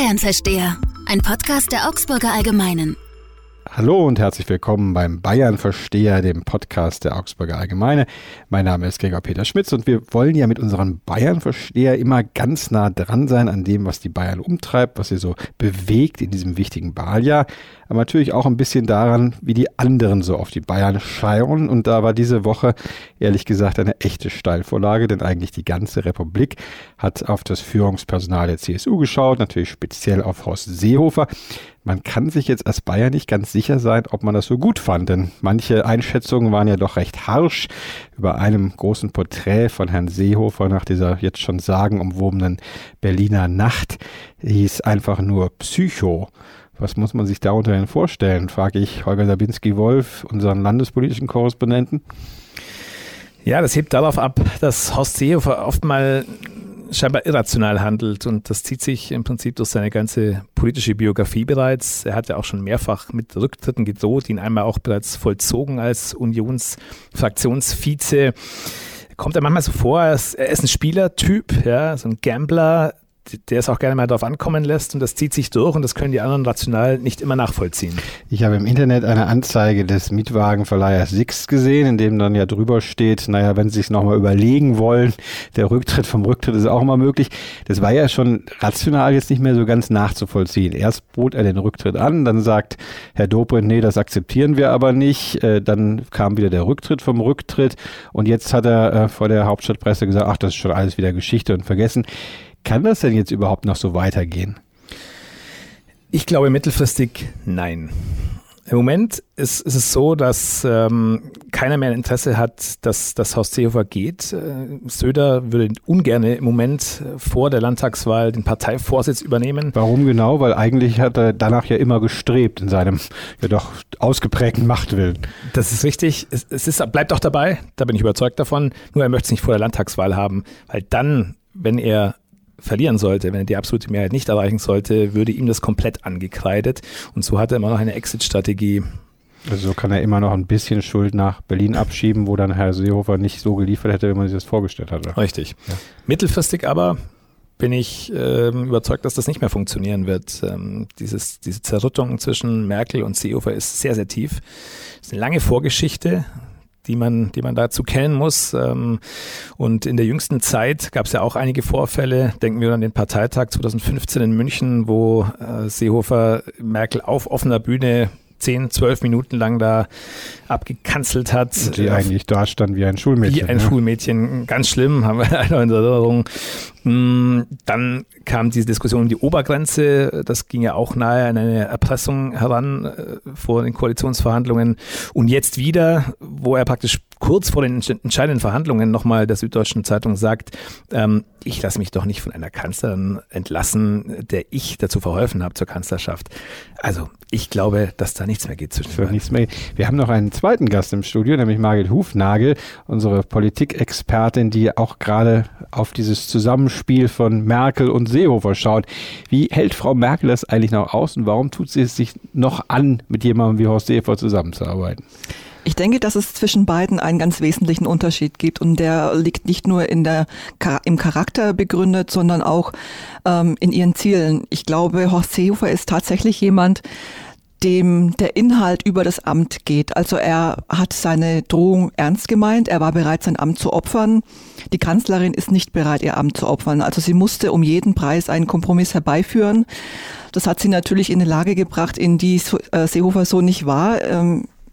Bayern-Versteher, ein Podcast der Augsburger Allgemeinen. Hallo und herzlich willkommen beim Bayern Versteher, dem Podcast der Augsburger Allgemeine. Mein Name ist Gregor Peter Schmitz und wir wollen ja mit unserem Bayern Versteher immer ganz nah dran sein an dem, was die Bayern umtreibt, was sie so bewegt in diesem wichtigen Wahljahr. Aber natürlich auch ein bisschen daran, wie die anderen so auf die Bayern schauen. Und da war diese Woche ehrlich gesagt eine echte Steilvorlage, denn eigentlich die ganze Republik hat auf das Führungspersonal der CSU geschaut, natürlich speziell auf Horst Seehofer. Man kann sich jetzt als Bayern nicht ganz sicher sein, ob man das so gut fand, denn manche Einschätzungen waren ja doch recht harsch. Über einem großen Porträt von Herrn Seehofer nach dieser jetzt schon sagenumwobenen Berliner Nacht hieß einfach nur Psycho. Was muss man sich darunter denn vorstellen, frage ich Holger Sabinski-Wolf, unseren landespolitischen Korrespondenten. Ja, das hebt darauf ab, dass Horst Seehofer oft mal scheinbar irrational handelt und das zieht sich im Prinzip durch seine ganze politische Biografie bereits. Er hat ja auch schon mehrfach mit Rücktritten gedroht, ihn einmal auch bereits vollzogen als Unionsfraktionsvize. Kommt er manchmal so vor, er ist, ein Spielertyp, ja, so ein Gambler, der es auch gerne mal darauf ankommen lässt und das zieht sich durch und das können die anderen rational nicht immer nachvollziehen. Ich habe im Internet eine Anzeige des Mietwagenverleihers Six gesehen, in dem dann ja drüber steht, naja, wenn Sie sich nochmal überlegen wollen, der Rücktritt vom Rücktritt ist auch immer möglich. Das war ja schon rational jetzt nicht mehr so ganz nachzuvollziehen. Erst bot er den Rücktritt an, dann sagt Herr Dobrindt, nee, das akzeptieren wir aber nicht. Äh, dann kam wieder der Rücktritt vom Rücktritt und jetzt hat er äh, vor der Hauptstadtpresse gesagt, ach, das ist schon alles wieder Geschichte und vergessen. Kann das denn jetzt überhaupt noch so weitergehen? Ich glaube mittelfristig nein. Im Moment ist, ist es so, dass ähm, keiner mehr ein Interesse hat, dass das Haus Seehofer geht. Äh, Söder würde ungern im Moment vor der Landtagswahl den Parteivorsitz übernehmen. Warum genau? Weil eigentlich hat er danach ja immer gestrebt in seinem ja doch ausgeprägten Machtwillen. Das ist richtig. Es, es ist, bleibt auch dabei, da bin ich überzeugt davon. Nur er möchte es nicht vor der Landtagswahl haben, weil dann, wenn er verlieren sollte, wenn er die absolute Mehrheit nicht erreichen sollte, würde ihm das komplett angekreidet. Und so hat er immer noch eine Exit-Strategie. Also so kann er immer noch ein bisschen Schuld nach Berlin abschieben, wo dann Herr Seehofer nicht so geliefert hätte, wie man sich das vorgestellt hatte. Richtig. Ja. Mittelfristig aber bin ich äh, überzeugt, dass das nicht mehr funktionieren wird. Ähm, dieses, diese Zerrüttung zwischen Merkel und Seehofer ist sehr, sehr tief. Das ist eine lange Vorgeschichte die man, die man dazu kennen muss. Ähm, und in der jüngsten Zeit gab es ja auch einige Vorfälle. Denken wir an den Parteitag 2015 in München, wo äh, Seehofer Merkel auf offener Bühne 10, 12 Minuten lang da abgekanzelt hat. Die eigentlich da stand wie ein Schulmädchen. Wie ein ja. Schulmädchen, ganz schlimm, haben wir eine Erinnerung. Mm, dann kam diese Diskussion um die Obergrenze. Das ging ja auch nahe an eine Erpressung heran äh, vor den Koalitionsverhandlungen. Und jetzt wieder, wo er praktisch kurz vor den entscheidenden Verhandlungen nochmal der Süddeutschen Zeitung sagt, ähm, ich lasse mich doch nicht von einer Kanzlerin entlassen, der ich dazu verholfen habe zur Kanzlerschaft. Also ich glaube, dass da nichts mehr geht zwischen uns. Nichts mehr. Wir haben noch einen zweiten Gast im Studio, nämlich Margit Hufnagel, unsere Politikexpertin, die auch gerade auf dieses Zusammenspiel von Merkel und Seehofer schaut. Wie hält Frau Merkel das eigentlich noch aus und warum tut sie es sich noch an, mit jemandem wie Horst Seehofer zusammenzuarbeiten? Ich denke, dass es zwischen beiden einen ganz wesentlichen Unterschied gibt und der liegt nicht nur in der, im Charakter begründet, sondern auch ähm, in ihren Zielen. Ich glaube, Horst Seehofer ist tatsächlich jemand, dem der Inhalt über das Amt geht. Also er hat seine Drohung ernst gemeint, er war bereit, sein Amt zu opfern. Die Kanzlerin ist nicht bereit, ihr Amt zu opfern. Also sie musste um jeden Preis einen Kompromiss herbeiführen. Das hat sie natürlich in eine Lage gebracht, in die äh, Seehofer so nicht war.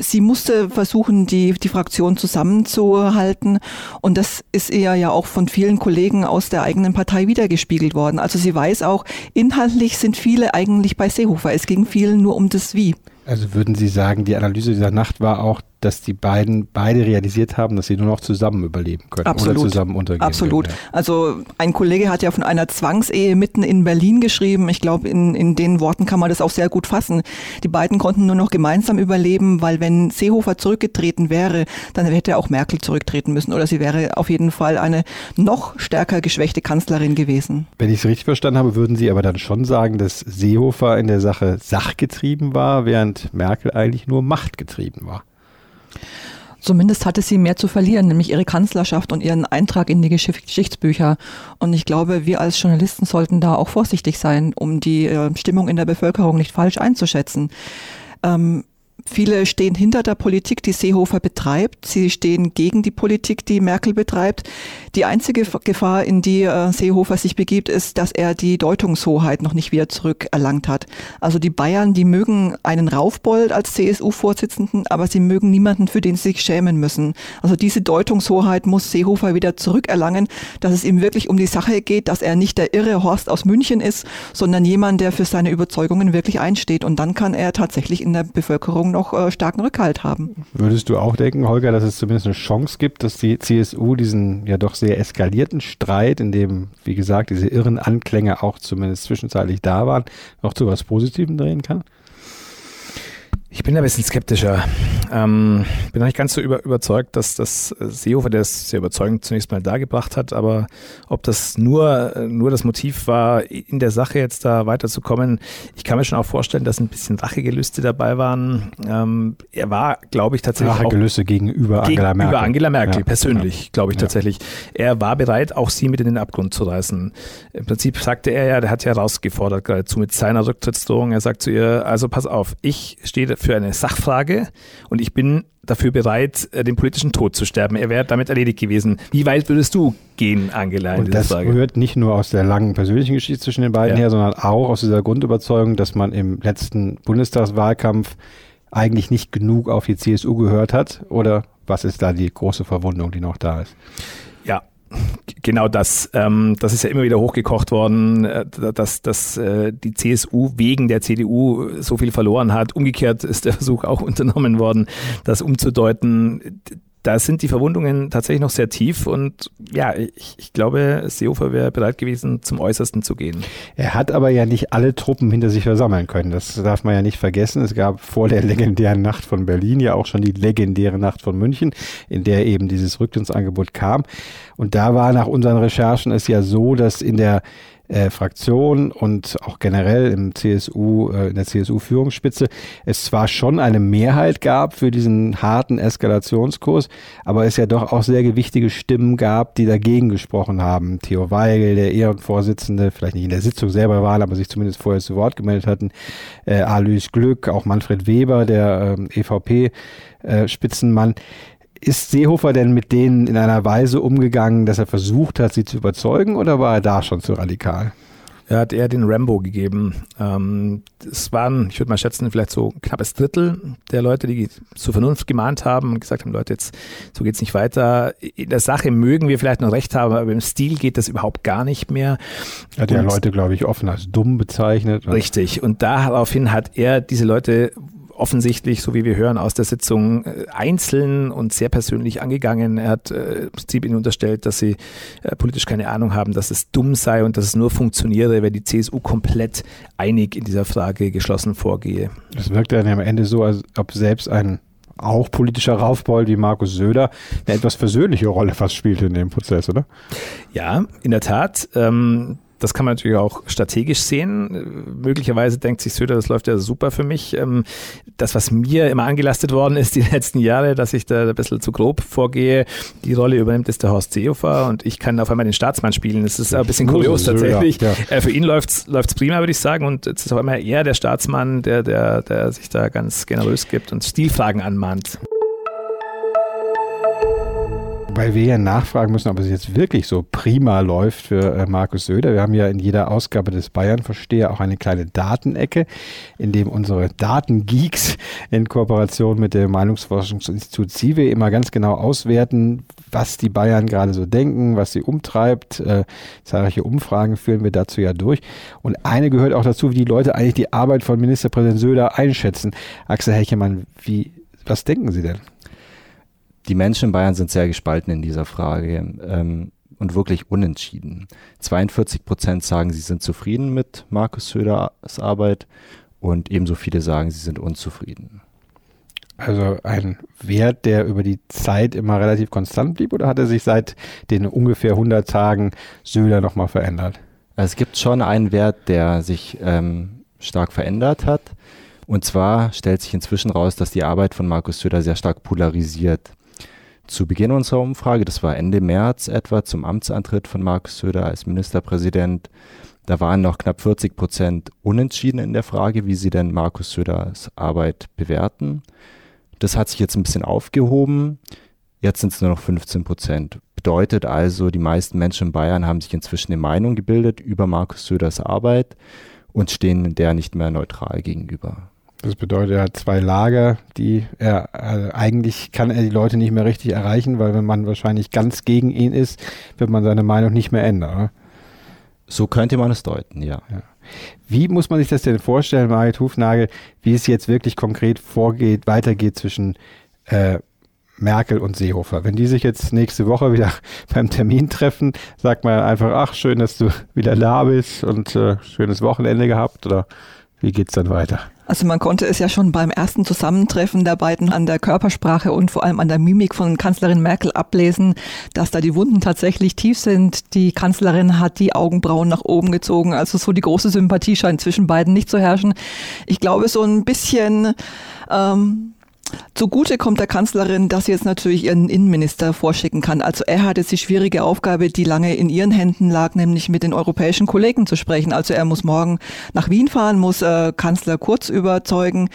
Sie musste versuchen, die, die Fraktion zusammenzuhalten. Und das ist ihr ja auch von vielen Kollegen aus der eigenen Partei wiedergespiegelt worden. Also sie weiß auch, inhaltlich sind viele eigentlich bei Seehofer. Es ging vielen nur um das Wie. Also würden Sie sagen, die Analyse dieser Nacht war auch, dass die beiden beide realisiert haben, dass sie nur noch zusammen überleben können Absolut. oder zusammen untergehen Absolut. Können, ja. Also ein Kollege hat ja von einer Zwangsehe mitten in Berlin geschrieben. Ich glaube, in, in den Worten kann man das auch sehr gut fassen. Die beiden konnten nur noch gemeinsam überleben, weil wenn Seehofer zurückgetreten wäre, dann hätte auch Merkel zurücktreten müssen oder sie wäre auf jeden Fall eine noch stärker geschwächte Kanzlerin gewesen. Wenn ich es richtig verstanden habe, würden Sie aber dann schon sagen, dass Seehofer in der Sache sachgetrieben war, während Merkel eigentlich nur machtgetrieben war. Zumindest hatte sie mehr zu verlieren, nämlich ihre Kanzlerschaft und ihren Eintrag in die Geschichtsbücher. Und ich glaube, wir als Journalisten sollten da auch vorsichtig sein, um die äh, Stimmung in der Bevölkerung nicht falsch einzuschätzen. Ähm, Viele stehen hinter der Politik, die Seehofer betreibt. Sie stehen gegen die Politik, die Merkel betreibt. Die einzige Gefahr, in die äh, Seehofer sich begibt, ist, dass er die Deutungshoheit noch nicht wieder zurückerlangt hat. Also die Bayern, die mögen einen Raufbold als CSU-Vorsitzenden, aber sie mögen niemanden, für den sie sich schämen müssen. Also diese Deutungshoheit muss Seehofer wieder zurückerlangen, dass es ihm wirklich um die Sache geht, dass er nicht der irre Horst aus München ist, sondern jemand, der für seine Überzeugungen wirklich einsteht. Und dann kann er tatsächlich in der Bevölkerung noch äh, starken Rückhalt haben. Würdest du auch denken, Holger, dass es zumindest eine Chance gibt, dass die CSU diesen ja doch sehr eskalierten Streit, in dem, wie gesagt, diese irren Anklänge auch zumindest zwischenzeitlich da waren, noch zu was Positivem drehen kann? Ich bin ein bisschen skeptischer. Ähm, bin noch nicht ganz so über, überzeugt, dass das Seehofer, der es sehr überzeugend zunächst mal dargebracht hat, aber ob das nur, nur das Motiv war, in der Sache jetzt da weiterzukommen, ich kann mir schon auch vorstellen, dass ein bisschen Rachegelüste dabei waren. Ähm, er war, glaube ich, tatsächlich. Rachegelüste gegenüber Angela Merkel. Gegenüber Angela Merkel, ja. persönlich, ja. glaube ich ja. tatsächlich. Er war bereit, auch sie mit in den Abgrund zu reißen. Im Prinzip sagte er ja, der hat ja rausgefordert, geradezu mit seiner Rücktrittsdrohung. Er sagt zu ihr, also pass auf, ich stehe für eine Sachfrage und ich bin dafür bereit, äh, den politischen Tod zu sterben. Er wäre damit erledigt gewesen. Wie weit würdest du gehen, Angela? Und das Frage? rührt nicht nur aus der langen persönlichen Geschichte zwischen den beiden ja. her, sondern auch aus dieser Grundüberzeugung, dass man im letzten Bundestagswahlkampf eigentlich nicht genug auf die CSU gehört hat? Oder was ist da die große Verwundung, die noch da ist? Ja, genau das. Ähm, das ist ja immer wieder hochgekocht worden, äh, dass, dass äh, die CSU wegen der CDU so viel verloren hat. Umgekehrt ist der Versuch auch unternommen worden, das umzudeuten da sind die Verwundungen tatsächlich noch sehr tief und ja, ich, ich glaube, Seehofer wäre bereit gewesen, zum Äußersten zu gehen. Er hat aber ja nicht alle Truppen hinter sich versammeln können. Das darf man ja nicht vergessen. Es gab vor der legendären Nacht von Berlin ja auch schon die legendäre Nacht von München, in der eben dieses Rücktrittsangebot kam. Und da war nach unseren Recherchen es ja so, dass in der äh, Fraktion und auch generell im CSU, äh, in der CSU-Führungsspitze es zwar schon eine Mehrheit gab für diesen harten Eskalationskurs, aber es ja doch auch sehr gewichtige Stimmen gab, die dagegen gesprochen haben. Theo Weigel, der Ehrenvorsitzende, vielleicht nicht in der Sitzung selber waren, aber sich zumindest vorher zu Wort gemeldet hatten, äh, Alois Glück, auch Manfred Weber, der äh, EVP-Spitzenmann. Ist Seehofer denn mit denen in einer Weise umgegangen, dass er versucht hat, sie zu überzeugen oder war er da schon zu radikal? Er hat eher den Rambo gegeben. Ähm, es waren, ich würde mal schätzen, vielleicht so ein knappes Drittel der Leute, die zur Vernunft gemahnt haben und gesagt haben, Leute, jetzt so geht's nicht weiter. In der Sache mögen wir vielleicht noch recht haben, aber im Stil geht das überhaupt gar nicht mehr. Er hat ja Leute, glaube ich, offen als dumm bezeichnet. Richtig. Und daraufhin hat er diese Leute offensichtlich, so wie wir hören aus der Sitzung, äh, einzeln und sehr persönlich angegangen. Er hat äh, im Prinzip ihnen unterstellt, dass sie äh, politisch keine Ahnung haben, dass es dumm sei und dass es nur funktioniere, wenn die CSU komplett einig in dieser Frage geschlossen vorgehe. Das wirkt dann am Ende so, als ob selbst ein auch politischer Raufbold wie Markus Söder eine etwas versöhnliche Rolle fast spielt in dem Prozess, oder? Ja, in der Tat. Ähm, das kann man natürlich auch strategisch sehen. Möglicherweise denkt sich Söder, das läuft ja super für mich. Ähm, das, was mir immer angelastet worden ist die letzten Jahre, dass ich da ein bisschen zu grob vorgehe, die Rolle übernimmt ist der Horst Seehofer und ich kann auf einmal den Staatsmann spielen. Das ist ein bisschen kurios tatsächlich. Ja, ja. Äh, für ihn läuft's läuft's prima, würde ich sagen. Und jetzt ist auf einmal eher der Staatsmann, der, der, der sich da ganz generös gibt und Stilfragen anmahnt. Weil wir ja nachfragen müssen, ob es jetzt wirklich so prima läuft für äh, Markus Söder. Wir haben ja in jeder Ausgabe des Bayern-Versteher auch eine kleine Datenecke, in dem unsere Datengeeks in Kooperation mit dem Meinungsforschungsinstitut CIVE immer ganz genau auswerten, was die Bayern gerade so denken, was sie umtreibt. Äh, zahlreiche Umfragen führen wir dazu ja durch. Und eine gehört auch dazu, wie die Leute eigentlich die Arbeit von Ministerpräsident Söder einschätzen. Axel Hechemann, wie, was denken Sie denn? Die Menschen in Bayern sind sehr gespalten in dieser Frage ähm, und wirklich unentschieden. 42 Prozent sagen, sie sind zufrieden mit Markus Söders Arbeit und ebenso viele sagen, sie sind unzufrieden. Also ein Wert, der über die Zeit immer relativ konstant blieb oder hat er sich seit den ungefähr 100 Tagen Söder nochmal verändert? Es gibt schon einen Wert, der sich ähm, stark verändert hat. Und zwar stellt sich inzwischen raus, dass die Arbeit von Markus Söder sehr stark polarisiert. Zu Beginn unserer Umfrage, das war Ende März etwa zum Amtsantritt von Markus Söder als Ministerpräsident, da waren noch knapp 40 Prozent unentschieden in der Frage, wie sie denn Markus Söders Arbeit bewerten. Das hat sich jetzt ein bisschen aufgehoben. Jetzt sind es nur noch 15 Prozent. Bedeutet also, die meisten Menschen in Bayern haben sich inzwischen eine Meinung gebildet über Markus Söders Arbeit und stehen der nicht mehr neutral gegenüber. Das bedeutet, er hat zwei Lager, die er also eigentlich kann er die Leute nicht mehr richtig erreichen, weil wenn man wahrscheinlich ganz gegen ihn ist, wird man seine Meinung nicht mehr ändern. Oder? So könnte man es deuten, ja. ja. Wie muss man sich das denn vorstellen, Marit Hufnagel, wie es jetzt wirklich konkret vorgeht, weitergeht zwischen äh, Merkel und Seehofer? Wenn die sich jetzt nächste Woche wieder beim Termin treffen, sagt man einfach, ach, schön, dass du wieder da bist und äh, schönes Wochenende gehabt oder wie geht's dann weiter? Also man konnte es ja schon beim ersten Zusammentreffen der beiden an der Körpersprache und vor allem an der Mimik von Kanzlerin Merkel ablesen, dass da die Wunden tatsächlich tief sind. Die Kanzlerin hat die Augenbrauen nach oben gezogen. Also so die große Sympathie scheint zwischen beiden nicht zu herrschen. Ich glaube, so ein bisschen ähm, Zugute kommt der Kanzlerin, dass sie jetzt natürlich ihren Innenminister vorschicken kann. Also er hat jetzt die schwierige Aufgabe, die lange in ihren Händen lag, nämlich mit den europäischen Kollegen zu sprechen. Also er muss morgen nach Wien fahren, muss äh, Kanzler Kurz überzeugen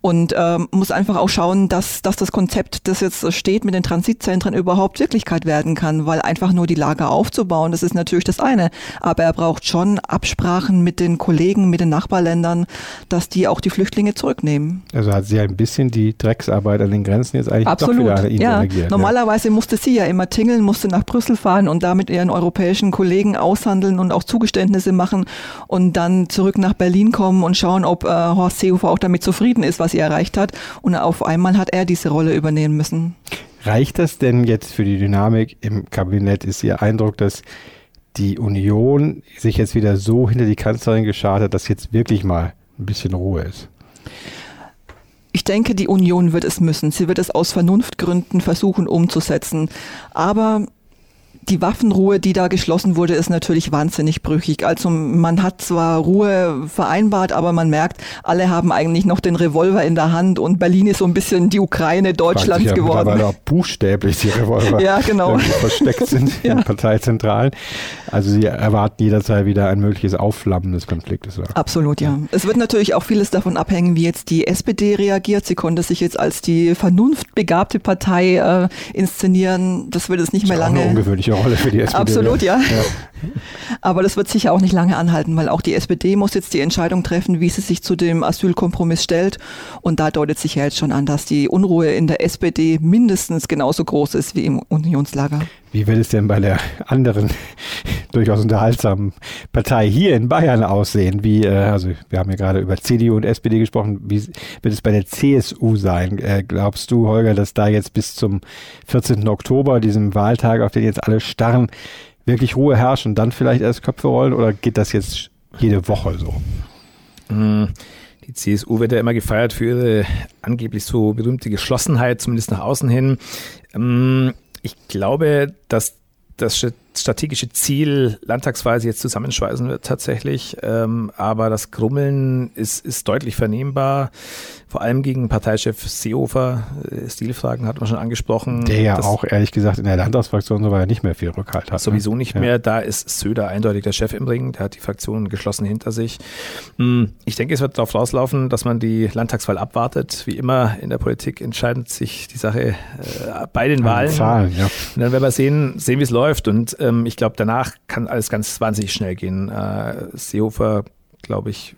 und äh, muss einfach auch schauen, dass, dass das Konzept, das jetzt steht mit den Transitzentren, überhaupt Wirklichkeit werden kann, weil einfach nur die Lager aufzubauen, das ist natürlich das eine. Aber er braucht schon Absprachen mit den Kollegen, mit den Nachbarländern, dass die auch die Flüchtlinge zurücknehmen. Also hat sie ein bisschen die Drecksarbeit an den Grenzen jetzt eigentlich Absolut. doch wieder ihn ja. delegiert. Normalerweise ja. musste sie ja immer tingeln, musste nach Brüssel fahren und damit ihren europäischen Kollegen aushandeln und auch Zugeständnisse machen und dann zurück nach Berlin kommen und schauen, ob äh, Horst Seehofer auch damit zufrieden ist, was sie erreicht hat. Und auf einmal hat er diese Rolle übernehmen müssen. Reicht das denn jetzt für die Dynamik im Kabinett? Ist Ihr Eindruck, dass die Union sich jetzt wieder so hinter die Kanzlerin geschart hat, dass jetzt wirklich mal ein bisschen Ruhe ist? Ich denke, die Union wird es müssen. Sie wird es aus Vernunftgründen versuchen umzusetzen. Aber die Waffenruhe, die da geschlossen wurde, ist natürlich wahnsinnig brüchig. Also man hat zwar Ruhe vereinbart, aber man merkt, alle haben eigentlich noch den Revolver in der Hand und Berlin ist so ein bisschen die Ukraine Deutschlands ja geworden. Weil auch buchstäblich die Revolver ja, genau. versteckt sind ja. in Parteizentralen. Also sie erwarten jederzeit wieder ein mögliches Aufflammen des Konfliktes. Ja. Absolut, ja. Es wird natürlich auch vieles davon abhängen, wie jetzt die SPD reagiert. Sie konnte sich jetzt als die vernunftbegabte Partei äh, inszenieren. Das wird es nicht mehr lange. Wichtige Rolle für die SPD. Absolut, ja. ja. Aber das wird sicher auch nicht lange anhalten, weil auch die SPD muss jetzt die Entscheidung treffen, wie sie sich zu dem Asylkompromiss stellt. Und da deutet sich ja jetzt schon an, dass die Unruhe in der SPD mindestens genauso groß ist wie im Unionslager. Wie wird es denn bei der anderen durchaus unterhaltsamen Partei hier in Bayern aussehen? Wie, äh, also wir haben ja gerade über CDU und SPD gesprochen. Wie wird es bei der CSU sein? Äh, glaubst du, Holger, dass da jetzt bis zum 14. Oktober, diesem Wahltag, auf den jetzt alle starren, wirklich Ruhe herrscht und dann vielleicht erst Köpfe rollen? Oder geht das jetzt jede Woche so? Hm. Die CSU wird ja immer gefeiert für ihre angeblich so berühmte Geschlossenheit, zumindest nach außen hin. Ähm, ich glaube, dass das strategische Ziel landtagsweise jetzt zusammenschweißen wird tatsächlich. Ähm, aber das Grummeln ist, ist deutlich vernehmbar vor allem gegen Parteichef Seehofer. Äh, Stilfragen hat man schon angesprochen. Der ja auch ehrlich gesagt in der Landtagsfraktion so war ja nicht mehr viel Rückhalt hat. Ne? Sowieso nicht ja. mehr. Da ist Söder eindeutig der Chef im Ring. Der hat die Fraktion geschlossen hinter sich. Hm, ich denke, es wird darauf rauslaufen, dass man die Landtagswahl abwartet. Wie immer in der Politik entscheidet sich die Sache äh, bei den Wahlen. Zahlen, ja. Und dann werden wir sehen, sehen wie es läuft. Und ähm, ich glaube, danach kann alles ganz wahnsinnig schnell gehen. Äh, Seehofer, glaube ich,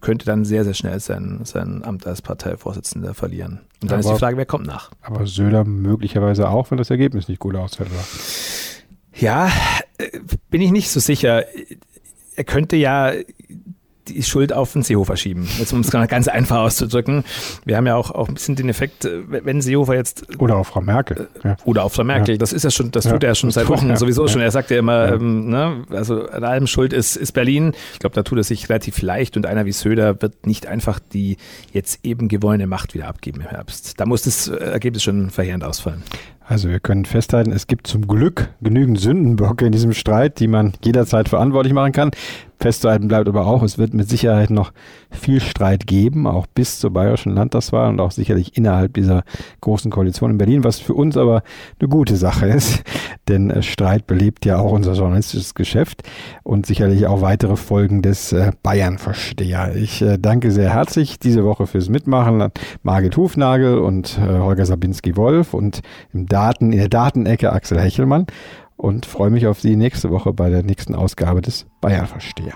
könnte dann sehr, sehr schnell sein, sein Amt als Parteivorsitzender verlieren. Und dann aber, ist die Frage, wer kommt nach? Aber Söder möglicherweise auch, wenn das Ergebnis nicht gut ausfällt. Oder? Ja, äh, bin ich nicht so sicher. Er könnte ja die Schuld auf den Seehofer schieben. Jetzt um es ganz einfach auszudrücken. Wir haben ja auch, auch ein bisschen den Effekt, äh, wenn Seehofer jetzt. Oder auf Frau Merkel. Äh, ja. Oder auf Frau Merkel. Ja. Das ist ja schon, das tut er schon seit Wochen sowieso schon. Er sagt ja immer, ähm, ne, also an allem Schuld ist, ist Berlin. Ich glaube, da tut er sich relativ leicht und einer wie Söder wird nicht einfach die jetzt eben gewonnene Macht wieder abgeben im Herbst. Da muss das Ergebnis schon verheerend ausfallen. Also wir können festhalten, es gibt zum Glück genügend Sündenböcke in diesem Streit, die man jederzeit verantwortlich machen kann. Festzuhalten bleibt aber auch, es wird mit Sicherheit noch viel Streit geben, auch bis zur bayerischen Landtagswahl und auch sicherlich innerhalb dieser großen Koalition in Berlin, was für uns aber eine gute Sache ist, denn äh, Streit belebt ja auch unser journalistisches Geschäft und sicherlich auch weitere Folgen des äh, Bayern-Versteher. Ich äh, danke sehr herzlich diese Woche fürs Mitmachen an Margit Hufnagel und Holger Sabinski-Wolf und im Daten, in der Datenecke Axel Hechelmann und freue mich auf Sie nächste Woche bei der nächsten Ausgabe des Bayern Versteher.